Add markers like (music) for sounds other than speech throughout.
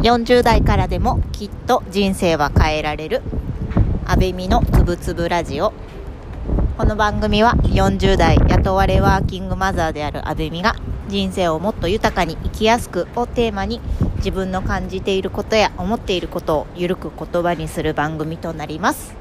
40代からでもきっと人生は変えられる。安倍美のつぶつぶラジオ。この番組は40代雇われワーキングマザーである安倍美が人生をもっと豊かに生きやすくをテーマに自分の感じていることや思っていることをゆるく言葉にする番組となります。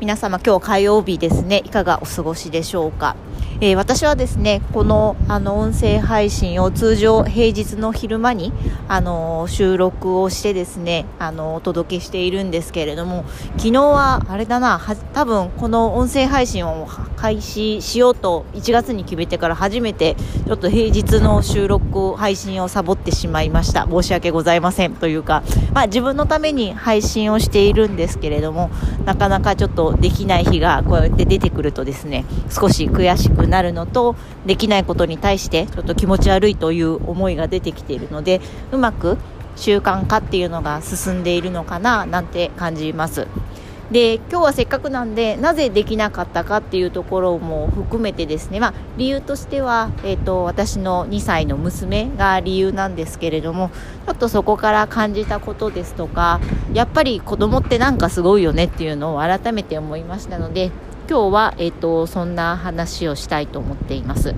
皆様今日火曜日ですね。いかがお過ごしでしょうか？えー、私はですねこのあの音声配信を通常平日の昼間にあの収録をしてですねあのお届けしているんですけれども昨日はあれだな多分この音声配信を開始しようと1月に決めてから初めてちょっと平日の収録配信をサボってしまいました。申し訳ございません。というか、まあ、自分のために配信をしているんですけれどもなかなかちょっとできない日がこうやって出てくるとですね少し悔しくなるのとできないことに対してちょっと気持ち悪いという思いが出てきているのでうまく習慣化っていうのが進んでいるのかななんて感じます。で今日はせっかくなんでなぜできなかったかっていうところも含めてですね、まあ、理由としては、えーと、私の2歳の娘が理由なんですけれどもちょっとそこから感じたことですとかやっぱり子供ってなんかすごいよねっていうのを改めて思いましたので今日は、えーと、そんな話をしたいと思っています。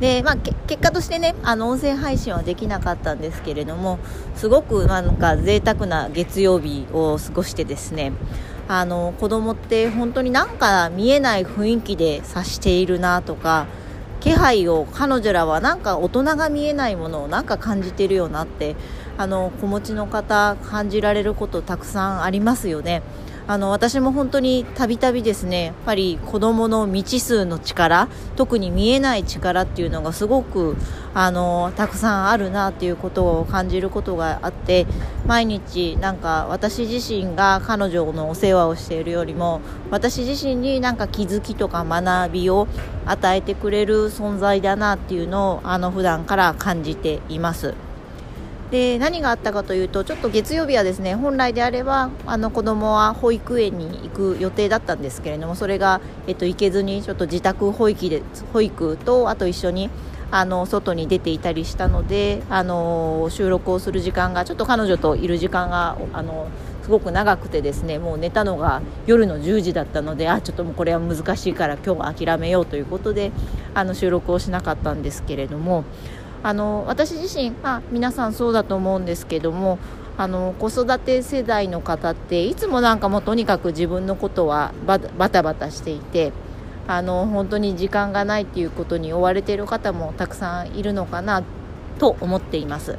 で、まあ、結果としてねあの音声配信はできなかったんですけれどもすごくなんか贅沢な月曜日を過ごしてですねあの子供って本当になんか見えない雰囲気で察しているなとか気配を彼女らはなんか大人が見えないものをなんか感じてるよなってあの子持ちの方感じられることたくさんありますよね。あの私も本当にたびたびですねやっぱり子どもの未知数の力特に見えない力っていうのがすごくあのたくさんあるなっていうことを感じることがあって毎日なんか私自身が彼女のお世話をしているよりも私自身になんか気づきとか学びを与えてくれる存在だなっていうのをあの普段から感じています。で何があったかというとちょっと月曜日はですね本来であればあの子供は保育園に行く予定だったんですけれどもそれが、えっと、行けずにちょっと自宅保育で保育とあと一緒にあの外に出ていたりしたのであの収録をする時間がちょっと彼女といる時間があのすごく長くてですねもう寝たのが夜の10時だったのであちょっともうこれは難しいから今日は諦めようということであの収録をしなかったんですけれどもあの私自身、まあ、皆さんそうだと思うんですけどもあの子育て世代の方っていつもなんかもうとにかく自分のことはバタバタしていてあの本当に時間がないっていうことに追われている方もたくさんいるのかなと思っています。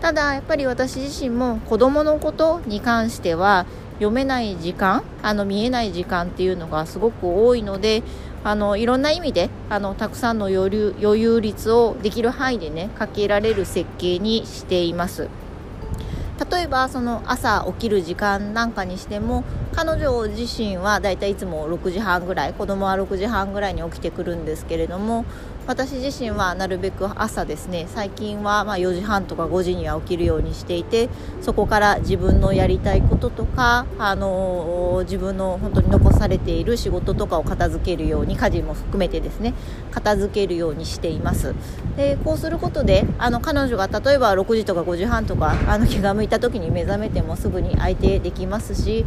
ただやっぱり私自身も子どものことに関しては読めない時間あの見えない時間っていうのがすごく多いのであのいろんな意味であのたくさんの余裕余裕率をできる範囲でねかけられる設計にしています。例えばその朝起きる時間なんかにしても彼女自身はだいたいいつも6時半ぐらい子供は6時半ぐらいに起きてくるんですけれども私自身はなるべく朝ですね最近はま4時半とか5時には起きるようにしていてそこから自分のやりたいこととか、あの自分の本当に残されている仕事とかを片付けるように家事も含めてですね片付けるようにしています。でこうすることであの彼女が例えば6時とか5時半とかあの気が向いた時に目覚めてもすぐに相手できますし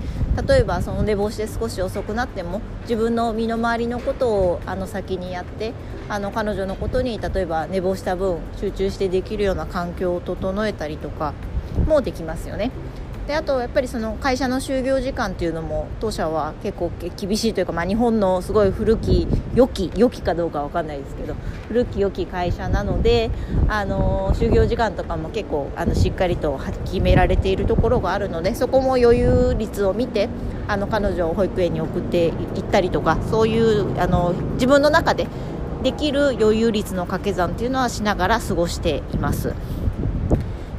例えばその寝坊して少し遅くなっても自分の身の回りのことをあの先にやってあの彼女のことに例えば寝坊した分集中してできるような環境を整えたりとかもできますよね。であとやっぱりその会社の就業時間っていうのも当社は結構厳しいというか、まあ、日本のすごい古き良き良きかどうか分かんないですけど古き良き会社なのであの就業時間とかも結構あのしっかりと決められているところがあるのでそこも余裕率を見てあの彼女を保育園に送っていったりとかそういうあの自分の中でできる余裕率の掛け算というのはしながら過ごしています。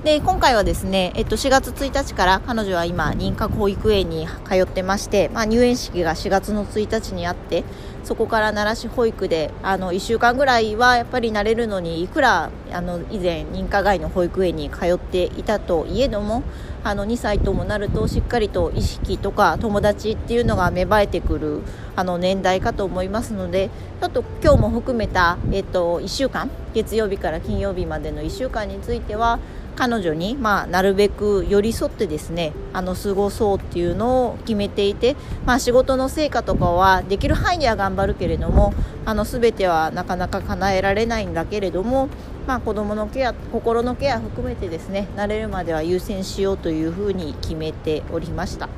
で今回はですね、えっと、4月1日から彼女は今認可保育園に通ってまして、まあ、入園式が4月の1日にあってそこから奈良市保育であの1週間ぐらいはやっぱり慣れるのにいくらあの以前認可外の保育園に通っていたといえどもあの2歳ともなるとしっかりと意識とか友達っていうのが芽生えてくるあの年代かと思いますのでちょっと今日も含めた、えっと、1週間月曜日から金曜日までの1週間については彼女に、まあ、なるべく寄り添ってですねあの過ごそうっていうのを決めていて、まあ、仕事の成果とかはできる範囲では頑張るけれどもあの全てはなかなか叶えられないんだけれども、まあ、子どものケア心のケア含めてですね慣れるまでは優先しようというふうに決めておりました。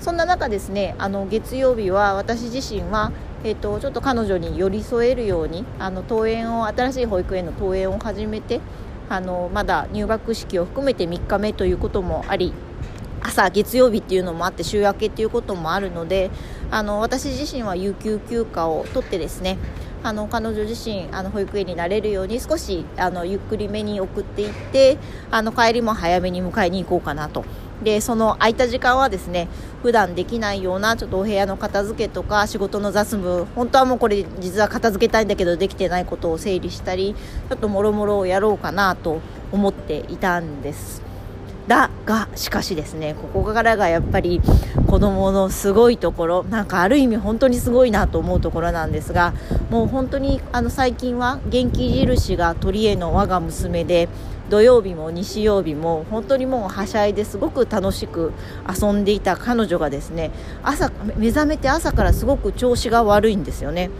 そんな中ですねあの月曜日は私自身はえーと、ちょっと彼女に寄り添えるようにあの登園を新しい保育園の登園を始めてあのまだ入学式を含めて3日目ということもあり朝月曜日っていうのもあって週明けっていうこともあるのであの私自身は有給休暇を取ってですねあの彼女自身あの保育園になれるように少しあのゆっくりめに送っていってあの帰りも早めに迎えに行こうかなとでその空いた時間はですね普段できないようなちょっとお部屋の片付けとか仕事の雑務本当はもうこれ実は片付けたいんだけどできてないことを整理したりちょっともろもろをやろうかなと思っていたんです。だがしかしですねここからがやっぱり子どものすごいところなんかある意味本当にすごいなと思うところなんですがもう本当にあの最近は元気印が取り柄の我が娘で土曜日も日曜日も本当にもうはしゃいですごく楽しく遊んでいた彼女がですね朝目覚めて朝からすごく調子が悪いんですよね。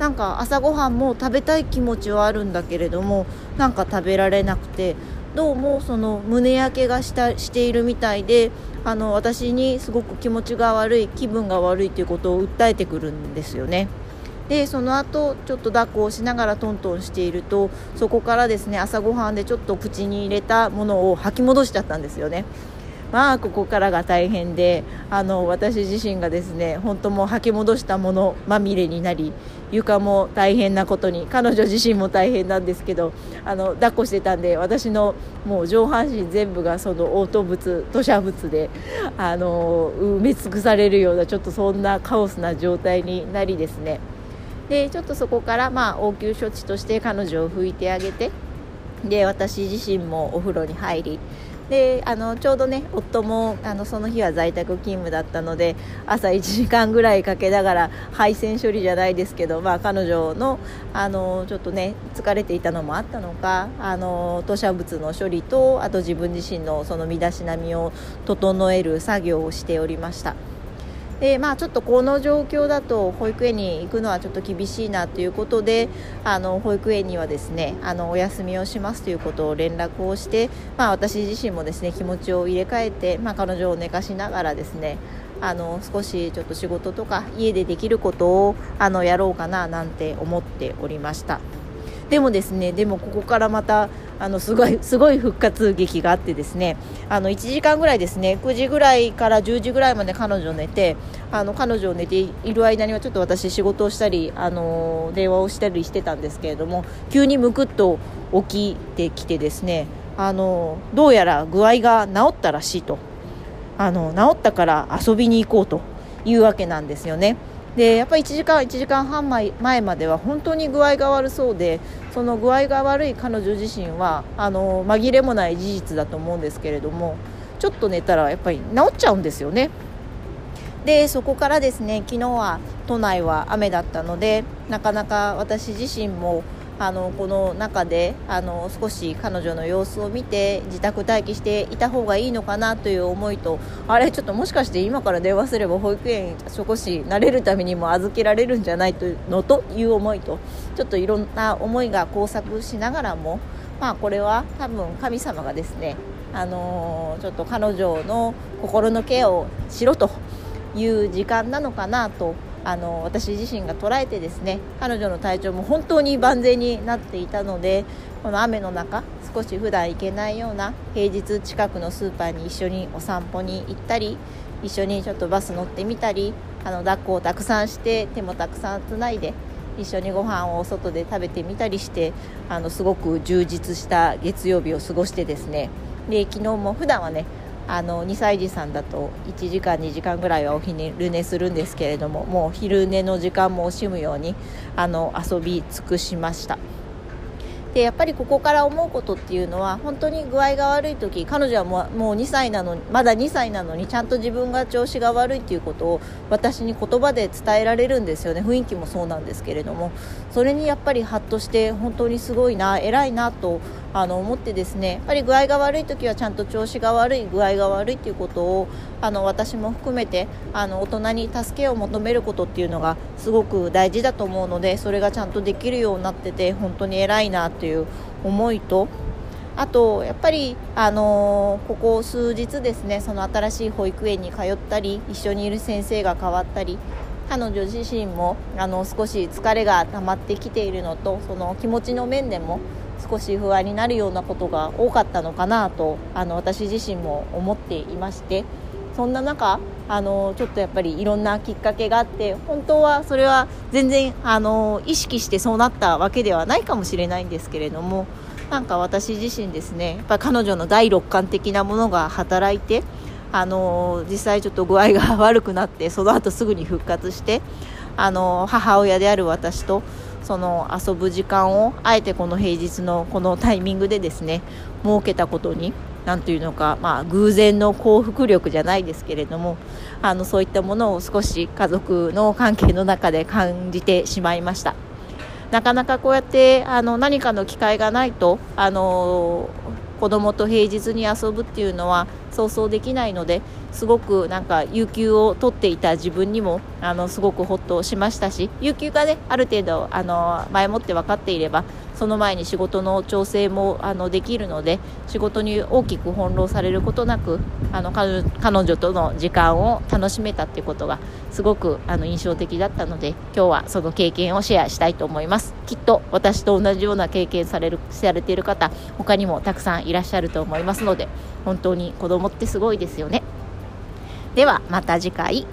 なんか朝ごはんも食べたい気持ちはあるんだけれどもなんか食べられなくてどうもその胸焼けがしたしているみたいであの私にすごく気持ちが悪い気分が悪いということを訴えてくるんですよね。でその後ちょっと抱っこをしながらトントンしているとそこからですね朝ごはんでちょっと口に入れたものを吐き戻しちゃったんですよね。まあここからが大変であの私自身がですね本当もう吐き戻したものまみれになり床も大変なことに彼女自身も大変なんですけどあの抱っこしてたんで私のもう上半身全部がその嘔吐物吐砂物であの埋め尽くされるようなちょっとそんなカオスな状態になりですねでちょっとそこからまあ応急処置として彼女を拭いてあげてで私自身もお風呂に入りであのちょうどね夫もあのその日は在宅勤務だったので朝1時間ぐらいかけながら配線処理じゃないですけど、まあ、彼女のあのちょっとね疲れていたのもあったのかあの吐砂物の処理とあと自分自身のその身だしなみを整える作業をしておりました。でまあ、ちょっとこの状況だと保育園に行くのはちょっと厳しいなということであの保育園にはですねあのお休みをしますということを連絡をして、まあ、私自身もですね気持ちを入れ替えて、まあ、彼女を寝かしながらですねあの少しちょっと仕事とか家でできることをあのやろうかななんて思っておりました。でもですねでもここからまたあのすごい (laughs) すごい復活劇があってですねあの1時間ぐらいですね9時ぐらいから10時ぐらいまで彼女を寝てあの彼女を寝ている間にはちょっと私仕事をしたりあの電話をしたりしてたんですけれども急にむくっと起きてきてですねあのどうやら具合が治ったらしいとあの治ったから遊びに行こうというわけなんですよね。でやっぱり1時間1時間半前までは本当に具合が悪そうでその具合が悪い彼女自身はあの紛れもない事実だと思うんですけれどもちょっと寝たらやっぱり治っちゃうんですよね。でそこからですね昨日は都内は雨だったのでなかなか私自身もあのこの中であの少し彼女の様子を見て自宅待機していた方がいいのかなという思いとあれちょっともしかして今から電話すれば保育園少し慣れるためにも預けられるんじゃないのという思いとちょっといろんな思いが交錯しながらもまあこれは多分神様がですねあのちょっと彼女の心のケアをしろという時間なのかなとあの私自身が捉えてですね彼女の体調も本当に万全になっていたのでこの雨の中少し普段行けないような平日近くのスーパーに一緒にお散歩に行ったり一緒にちょっとバス乗ってみたりあの抱っこをたくさんして手もたくさんつないで一緒にご飯を外で食べてみたりしてあのすごく充実した月曜日を過ごしてですねで昨日も普段はねあの2歳児さんだと1時間2時間ぐらいはお昼寝するんですけれどももう昼寝の時間も惜しむようにあの遊び尽くしました。でやっぱりここから思うことっていうのは本当に具合が悪い時彼女はもうもう2歳なのにまだ2歳なのにちゃんと自分が調子が悪いっていうことを私に言葉で伝えられるんですよね雰囲気もそうなんですけれどもそれにやっぱりハッとして本当にすごいな偉いなとあの思ってですねやっぱり具合が悪い時はちゃんと調子が悪い具合が悪いっていうことをあの私も含めてあの大人に助けを求めることっていうのがすごく大事だと思うのでそれがちゃんとできるようになってて本当に偉いなっていう思いとあとやっぱり、あのー、ここ数日ですねその新しい保育園に通ったり一緒にいる先生が変わったり彼女自身もあの少し疲れが溜まってきているのとその気持ちの面でも少し不安になるようなことが多かったのかなとあの私自身も思っていましてそんな中あのちょっとやっぱりいろんなきっかけがあって本当はそれは全然あの意識してそうなったわけではないかもしれないんですけれどもなんか私自身ですねやっぱ彼女の第六感的なものが働いてあの実際ちょっと具合が悪くなってその後すぐに復活してあの母親である私とその遊ぶ時間をあえてこの平日のこのタイミングでですね設けたことに何というのか、まあ、偶然の幸福力じゃないですけれどもあのそういったものを少し家族の関係の中で感じてしまいました。なかなかこうやってあの何かの機会がないとあの子供と平日に遊ぶっていうのは想像できないのですごくなんか有給を取っていた自分にもあのすごくほっとしましたし有給がねある程度あの前もって分かっていればその前に仕事の調整もあのできるので仕事に大きく翻弄されることなくあの彼女との時間を楽しめたっていうことがすごくあの印象的だったので今日はその経験をシェアしたいと思います。きっと私と同じような経験されるされている方他にもたくさんいらっしゃると思いますので本当に子供ってすごいですよね。ではまた次回。